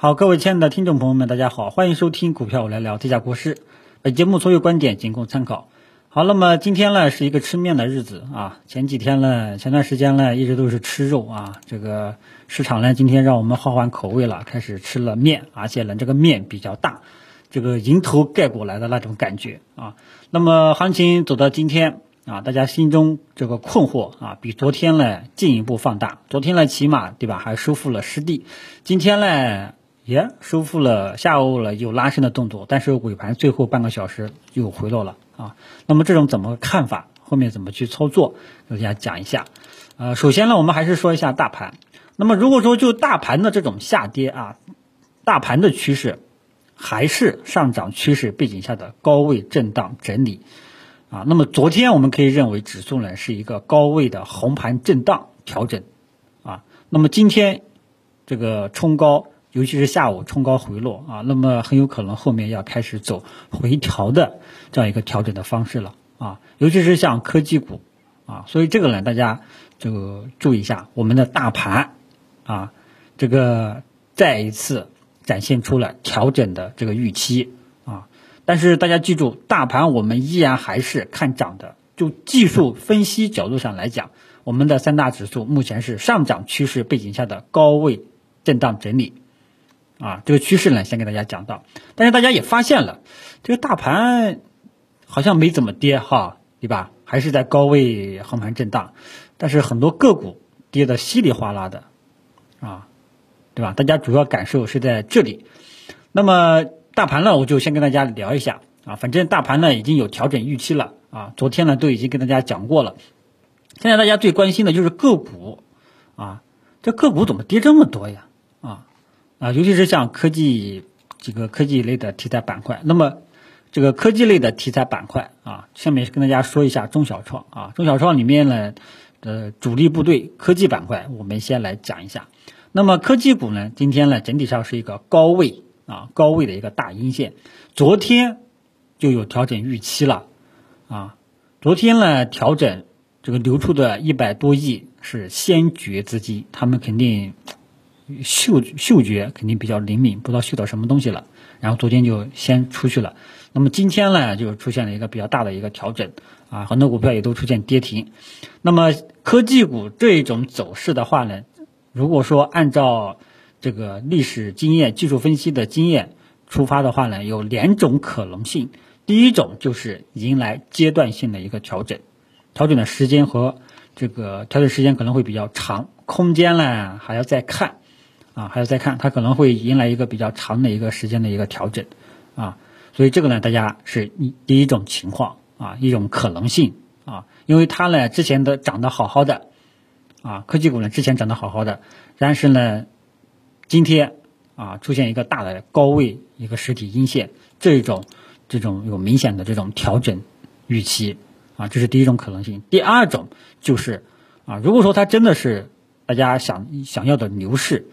好，各位亲爱的听众朋友们，大家好，欢迎收听股票我来聊，这家国师。本节目所有观点仅供参考。好，那么今天呢是一个吃面的日子啊。前几天呢，前段时间呢一直都是吃肉啊。这个市场呢今天让我们换换口味了，开始吃了面，而且呢这个面比较大，这个迎头盖过来的那种感觉啊。那么行情走到今天啊，大家心中这个困惑啊，比昨天呢进一步放大。昨天呢起码对吧，还收复了失地，今天呢。也收复了下午了有拉升的动作，但是尾盘最后半个小时又回落了啊。那么这种怎么看法？后面怎么去操作？给大家讲一下。呃，首先呢，我们还是说一下大盘。那么如果说就大盘的这种下跌啊，大盘的趋势还是上涨趋势背景下的高位震荡整理啊。那么昨天我们可以认为指数呢是一个高位的红盘震荡调整啊。那么今天这个冲高。尤其是下午冲高回落啊，那么很有可能后面要开始走回调的这样一个调整的方式了啊，尤其是像科技股啊，所以这个呢，大家就注意一下我们的大盘啊，这个再一次展现出了调整的这个预期啊，但是大家记住，大盘我们依然还是看涨的，就技术分析角度上来讲，我们的三大指数目前是上涨趋势背景下的高位震荡整理。啊，这个趋势呢，先给大家讲到，但是大家也发现了，这个大盘好像没怎么跌哈，对吧？还是在高位横盘震荡，但是很多个股跌的稀里哗啦的，啊，对吧？大家主要感受是在这里。那么大盘呢，我就先跟大家聊一下啊，反正大盘呢已经有调整预期了啊，昨天呢都已经跟大家讲过了。现在大家最关心的就是个股啊，这个股怎么跌这么多呀？啊，啊尤其是像科技这个科技类的题材板块，那么这个科技类的题材板块啊，下面跟大家说一下中小创啊，中小创里面呢的主力部队科技板块，我们先来讲一下。那么科技股呢，今天呢整体上是一个高位啊高位的一个大阴线，昨天就有调整预期了啊，昨天呢调整这个流出的一百多亿是先决资金，他们肯定。嗅嗅觉肯定比较灵敏，不知道嗅到什么东西了，然后昨天就先出去了。那么今天呢，就出现了一个比较大的一个调整啊，很多股票也都出现跌停。那么科技股这种走势的话呢，如果说按照这个历史经验、技术分析的经验出发的话呢，有两种可能性。第一种就是迎来阶段性的一个调整，调整的时间和这个调整时间可能会比较长，空间呢还要再看。啊，还要再看，它可能会迎来一个比较长的一个时间的一个调整，啊，所以这个呢，大家是第一种情况啊，一种可能性啊，因为它呢之前的涨得好好的，啊，科技股呢之前涨得好好的，但是呢，今天啊出现一个大的高位一个实体阴线，这种这种有明显的这种调整预期啊，这是第一种可能性。第二种就是啊，如果说它真的是大家想想要的牛市。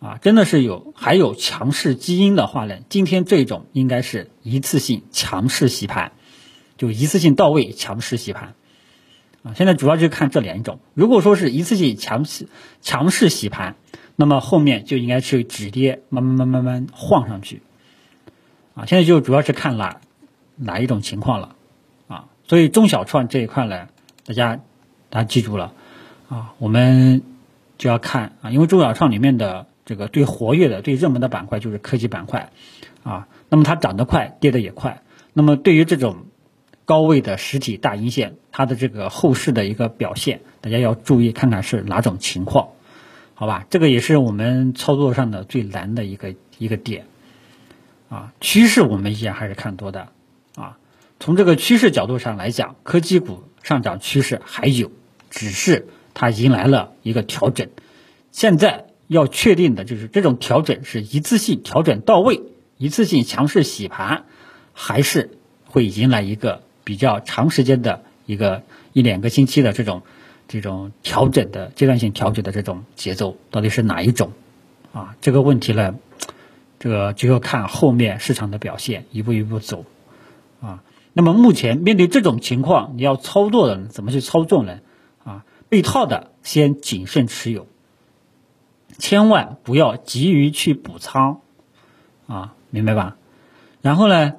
啊，真的是有还有强势基因的话呢，今天这种应该是一次性强势洗盘，就一次性到位强势洗盘。啊，现在主要就看这两种。如果说是一次性强势强势洗盘，那么后面就应该是止跌，慢慢慢慢慢晃上去。啊，现在就主要是看哪哪一种情况了。啊，所以中小创这一块呢，大家大家记住了。啊，我们就要看啊，因为中小创里面的。这个最活跃的、最热门的板块就是科技板块，啊，那么它涨得快，跌得也快。那么对于这种高位的实体大阴线，它的这个后市的一个表现，大家要注意看看是哪种情况，好吧？这个也是我们操作上的最难的一个一个点，啊，趋势我们依然还是看多的，啊，从这个趋势角度上来讲，科技股上涨趋势还有，只是它迎来了一个调整，现在。要确定的就是这种调整是一次性调整到位，一次性强势洗盘，还是会迎来一个比较长时间的一个一两个星期的这种这种调整的阶段性调整的这种节奏，到底是哪一种？啊，这个问题呢，这个就要看后面市场的表现，一步一步走。啊，那么目前面对这种情况，你要操作的怎么去操作呢？啊，被套的先谨慎持有。千万不要急于去补仓啊，明白吧？然后呢，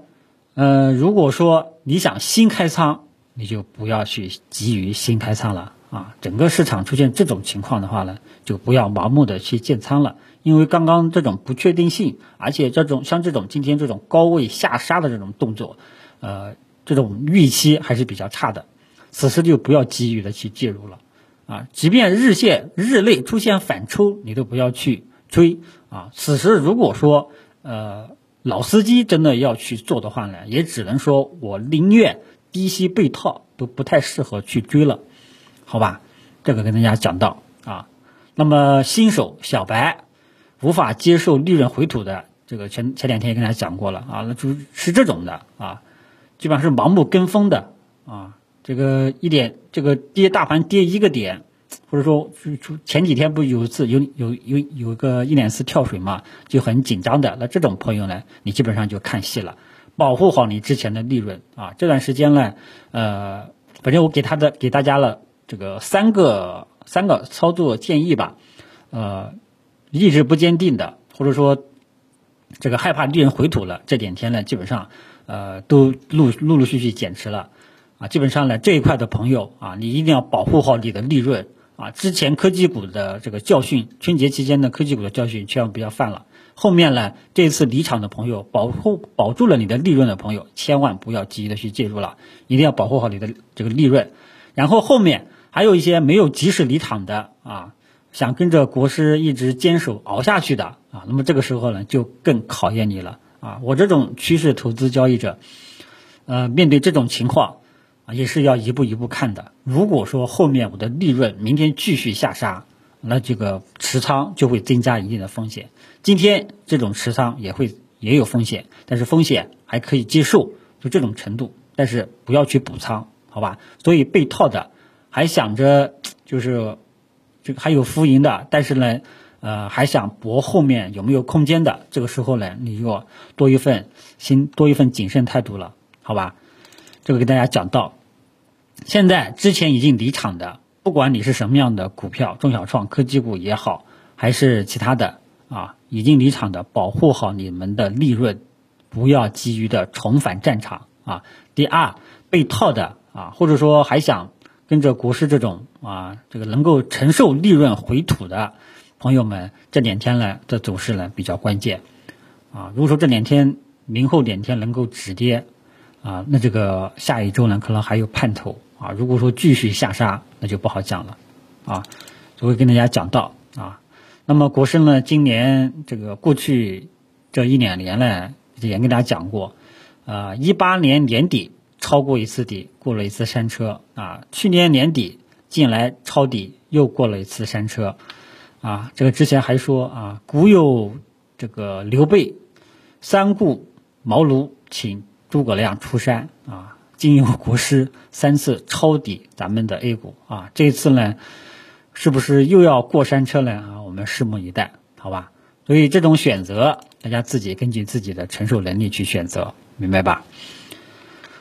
呃，如果说你想新开仓，你就不要去急于新开仓了啊。整个市场出现这种情况的话呢，就不要盲目的去建仓了，因为刚刚这种不确定性，而且这种像这种今天这种高位下杀的这种动作，呃，这种预期还是比较差的。此时就不要急于的去介入了，啊，即便日线日内出现反抽，你都不要去追啊。此时如果说呃老司机真的要去做的话呢，也只能说我宁愿低吸被套，都不太适合去追了，好吧？这个跟大家讲到啊。那么新手小白无法接受利润回吐的，这个前前两天也跟大家讲过了啊，那就是这种的啊，基本上是盲目跟风的啊。这个一点，这个跌大盘跌一个点，或者说前几天不有一次有有有有个一两次跳水嘛，就很紧张的。那这种朋友呢，你基本上就看戏了，保护好你之前的利润啊。这段时间呢，呃，反正我给他的给大家了这个三个三个操作建议吧。呃，意志不坚定的，或者说这个害怕利润回吐了，这两天呢，基本上呃都陆陆陆续续减持了。啊，基本上呢，这一块的朋友啊，你一定要保护好你的利润啊。之前科技股的这个教训，春节期间的科技股的教训，千万不要犯了。后面呢，这次离场的朋友，保护保住了你的利润的朋友，千万不要急着去介入了，一定要保护好你的这个利润。然后后面还有一些没有及时离场的啊，想跟着国师一直坚守熬下去的啊，那么这个时候呢，就更考验你了啊。我这种趋势投资交易者，呃，面对这种情况。也是要一步一步看的。如果说后面我的利润明天继续下杀，那这个持仓就会增加一定的风险。今天这种持仓也会也有风险，但是风险还可以接受，就这种程度。但是不要去补仓，好吧？所以被套的还想着就是这个还有浮盈的，但是呢，呃，还想博后面有没有空间的，这个时候呢，你就多一份心，多一份谨慎态度了，好吧？这个给大家讲到。现在之前已经离场的，不管你是什么样的股票，中小创、科技股也好，还是其他的啊，已经离场的，保护好你们的利润，不要急于的重返战场啊。第二，被套的啊，或者说还想跟着国师这种啊，这个能够承受利润回吐的朋友们，这两天呢的走势呢比较关键啊。如果说这两天、明后两天能够止跌啊，那这个下一周呢可能还有盼头。啊，如果说继续下杀，那就不好讲了，啊，就会跟大家讲到啊。那么国师呢，今年这个过去这一两年呢，也跟大家讲过，啊，一八年年底超过一次底，过了一次山车啊。去年年底进来抄底，又过了一次山车，啊，这个之前还说啊，古有这个刘备三顾茅庐，请诸葛亮出山啊。经由国师三次抄底咱们的 A 股啊，这次呢，是不是又要过山车了啊？我们拭目以待，好吧？所以这种选择，大家自己根据自己的承受能力去选择，明白吧？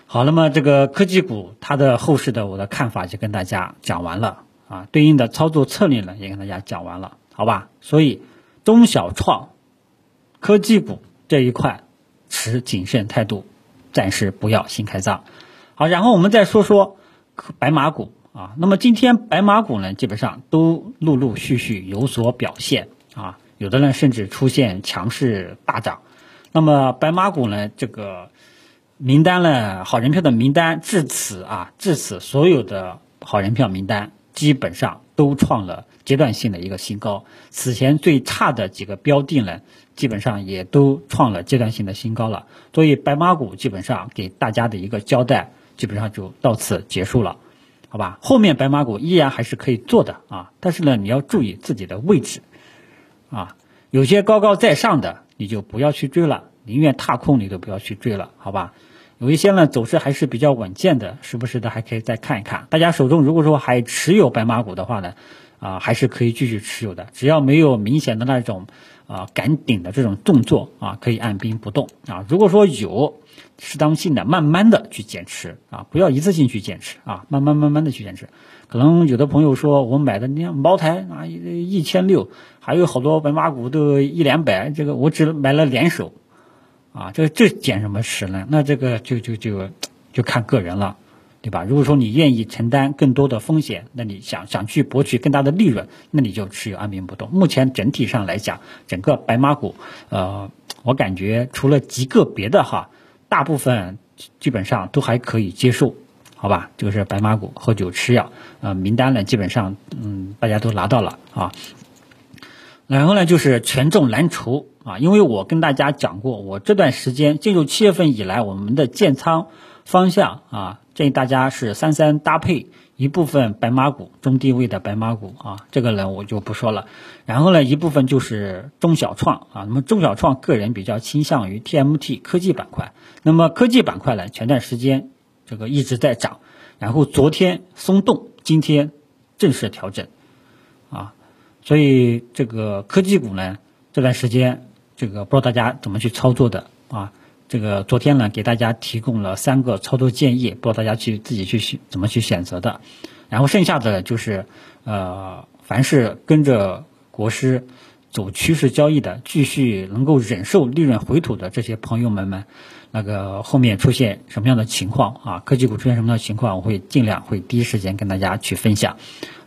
好，那么这个科技股它的后市的我的看法就跟大家讲完了啊，对应的操作策略呢也跟大家讲完了，好吧？所以中小创科技股这一块持谨慎态度，暂时不要新开仓。好，然后我们再说说白马股啊。那么今天白马股呢，基本上都陆陆续续有所表现啊，有的呢甚至出现强势大涨。那么白马股呢，这个名单呢，好人票的名单至此啊，至此所有的好人票名单基本上都创了阶段性的一个新高。此前最差的几个标的呢，基本上也都创了阶段性的新高了。所以白马股基本上给大家的一个交代。基本上就到此结束了，好吧？后面白马股依然还是可以做的啊，但是呢，你要注意自己的位置啊。有些高高在上的，你就不要去追了，宁愿踏空你都不要去追了，好吧？有一些呢走势还是比较稳健的，时不时的还可以再看一看。大家手中如果说还持有白马股的话呢，啊，还是可以继续持有的，只要没有明显的那种啊赶顶的这种动作啊，可以按兵不动啊。如果说有，适当性的、慢慢的去减持啊，不要一次性去减持啊，慢慢慢慢的去减持。可能有的朋友说，我买的那茅台啊，一千六，还有好多白马股都一两百，这个我只买了两手啊，这这减什么持呢？那这个就就就就看个人了，对吧？如果说你愿意承担更多的风险，那你想想去博取更大的利润，那你就持有安兵不动。目前整体上来讲，整个白马股，呃，我感觉除了极个别的哈，大部分基本上都还可以接受，好吧？这个是白马股喝酒吃药，呃，名单呢基本上嗯大家都拿到了啊。然后呢，就是权重蓝筹啊，因为我跟大家讲过，我这段时间进入七月份以来，我们的建仓方向啊，建议大家是三三搭配一部分白马股，中低位的白马股啊，这个呢我就不说了。然后呢，一部分就是中小创啊，那么中小创个人比较倾向于 TMT 科技板块。那么科技板块呢，前段时间这个一直在涨，然后昨天松动，今天正式调整啊。所以这个科技股呢，这段时间这个不知道大家怎么去操作的啊？这个昨天呢给大家提供了三个操作建议，不知道大家去自己去选怎么去选择的。然后剩下的就是呃，凡是跟着国师走趋势交易的，继续能够忍受利润回吐的这些朋友们们，那个后面出现什么样的情况啊？科技股出现什么样的情况，我会尽量会第一时间跟大家去分享。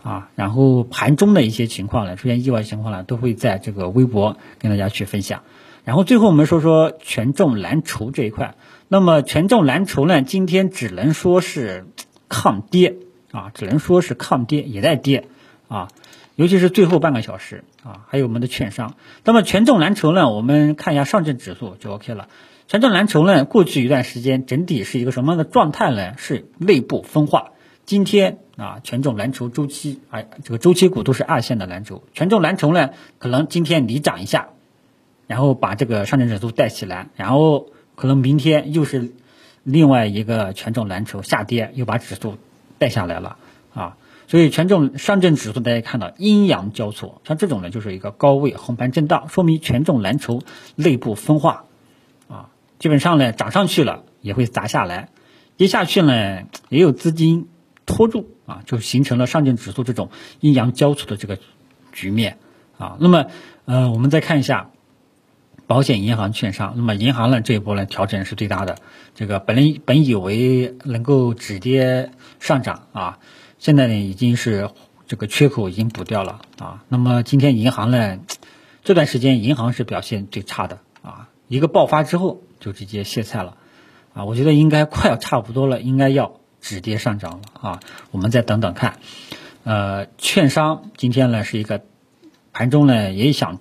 啊，然后盘中的一些情况呢，出现意外情况呢，都会在这个微博跟大家去分享。然后最后我们说说权重蓝筹这一块。那么权重蓝筹呢，今天只能说是抗跌啊，只能说是抗跌，也在跌啊。尤其是最后半个小时啊，还有我们的券商。那么权重蓝筹呢，我们看一下上证指数就 OK 了。权重蓝筹呢，过去一段时间整体是一个什么样的状态呢？是内部分化。今天啊，权重蓝筹周期，哎，这个周期股都是二线的蓝筹。权重蓝筹呢，可能今天你涨一下，然后把这个上证指数带起来，然后可能明天又是另外一个权重蓝筹下跌，又把指数带下来了啊。所以权重上证指数大家看到阴阳交错，像这种呢就是一个高位横盘震荡，说明权重蓝筹内部分化啊。基本上呢涨上去了也会砸下来，跌下去呢也有资金。拖住啊，就形成了上证指数这种阴阳交错的这个局面啊。那么，呃，我们再看一下保险、银行、券商。那么，银行呢这一波呢调整是最大的。这个本来本以为能够止跌上涨啊，现在呢已经是这个缺口已经补掉了啊。那么今天银行呢这段时间银行是表现最差的啊，一个爆发之后就直接歇菜了啊。我觉得应该快要差不多了，应该要。止跌上涨了啊，我们再等等看。呃，券商今天呢是一个盘中呢也想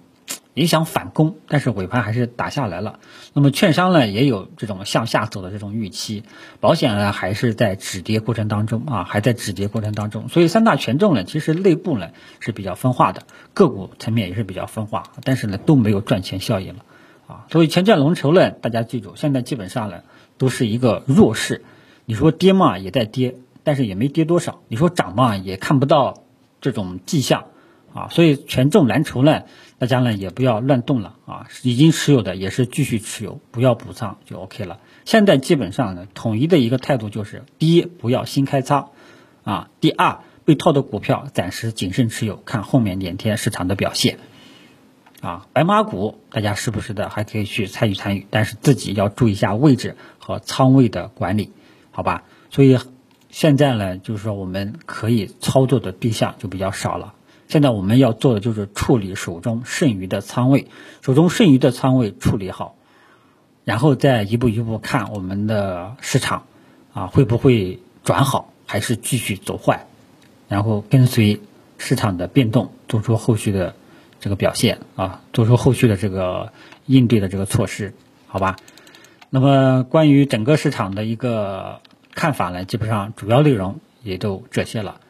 也想反攻，但是尾盘还是打下来了。那么券商呢也有这种向下走的这种预期，保险呢还是在止跌过程当中啊，还在止跌过程当中。所以三大权重呢其实内部呢是比较分化的，个股层面也是比较分化，但是呢都没有赚钱效应了啊。所以前占龙筹呢，大家记住，现在基本上呢都是一个弱势。你说跌嘛也在跌，但是也没跌多少。你说涨嘛也看不到这种迹象啊，所以权重蓝筹呢，大家呢也不要乱动了啊。已经持有的也是继续持有，不要补仓就 OK 了。现在基本上呢，统一的一个态度就是：第一，不要新开仓啊；第二，被套的股票暂时谨慎持有，看后面两天市场的表现啊。白马股大家时不时的还可以去参与参与，但是自己要注意一下位置和仓位的管理。好吧，所以现在呢，就是说我们可以操作的对象就比较少了。现在我们要做的就是处理手中剩余的仓位，手中剩余的仓位处理好，然后再一步一步看我们的市场啊会不会转好，还是继续走坏，然后跟随市场的变动，做出后续的这个表现啊，做出后续的这个应对的这个措施，好吧？那么关于整个市场的一个看法呢，基本上主要内容也都这些了。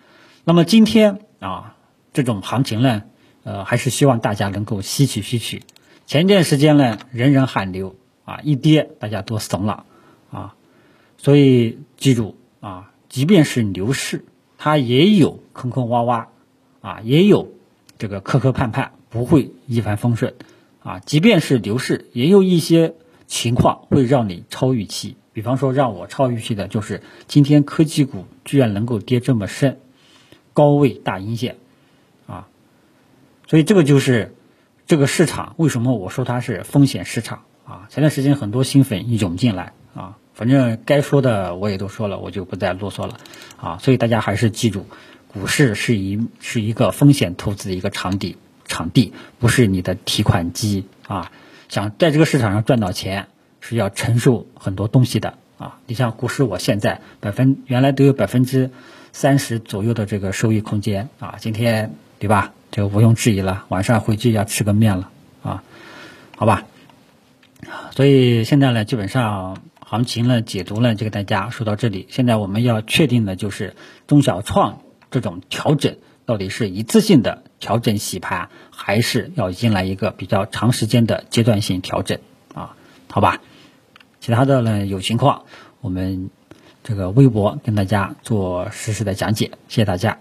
那么今天啊，这种行情呢，呃，还是希望大家能够吸取吸取。前一段时间呢，人人喊牛啊，一跌大家都怂了啊。所以记住啊，即便是牛市，它也有坑坑洼洼啊，也有这个磕磕绊绊，不会一帆风顺啊。即便是牛市，也有一些。情况会让你超预期，比方说让我超预期的就是今天科技股居然能够跌这么深，高位大阴线，所以这个就是这个市场为什么我说它是风险市场啊。前段时间很多新粉涌进来啊，反正该说的我也都说了，我就不再啰嗦了啊。所以大家还是记住，股市是一是一个风险投资的一个场地，场地不是你的提款机啊。想在这个市场上赚到钱，是要承受很多东西的啊。你像股市，我现在百分原来都有百分之三十左右的这个收益空间啊，今天对吧？这个毋庸置疑了，晚上回去要吃个面了啊，好吧？所以现在呢，基本上行情呢解读呢就给大家说到这里。现在我们要确定的就是中小创这种调整到底是一次性的调整洗盘，还是要迎来一个比较长时间的阶段性调整啊？好吧？其他的呢有情况我们这个微博跟大家做实时的讲解，谢谢大家。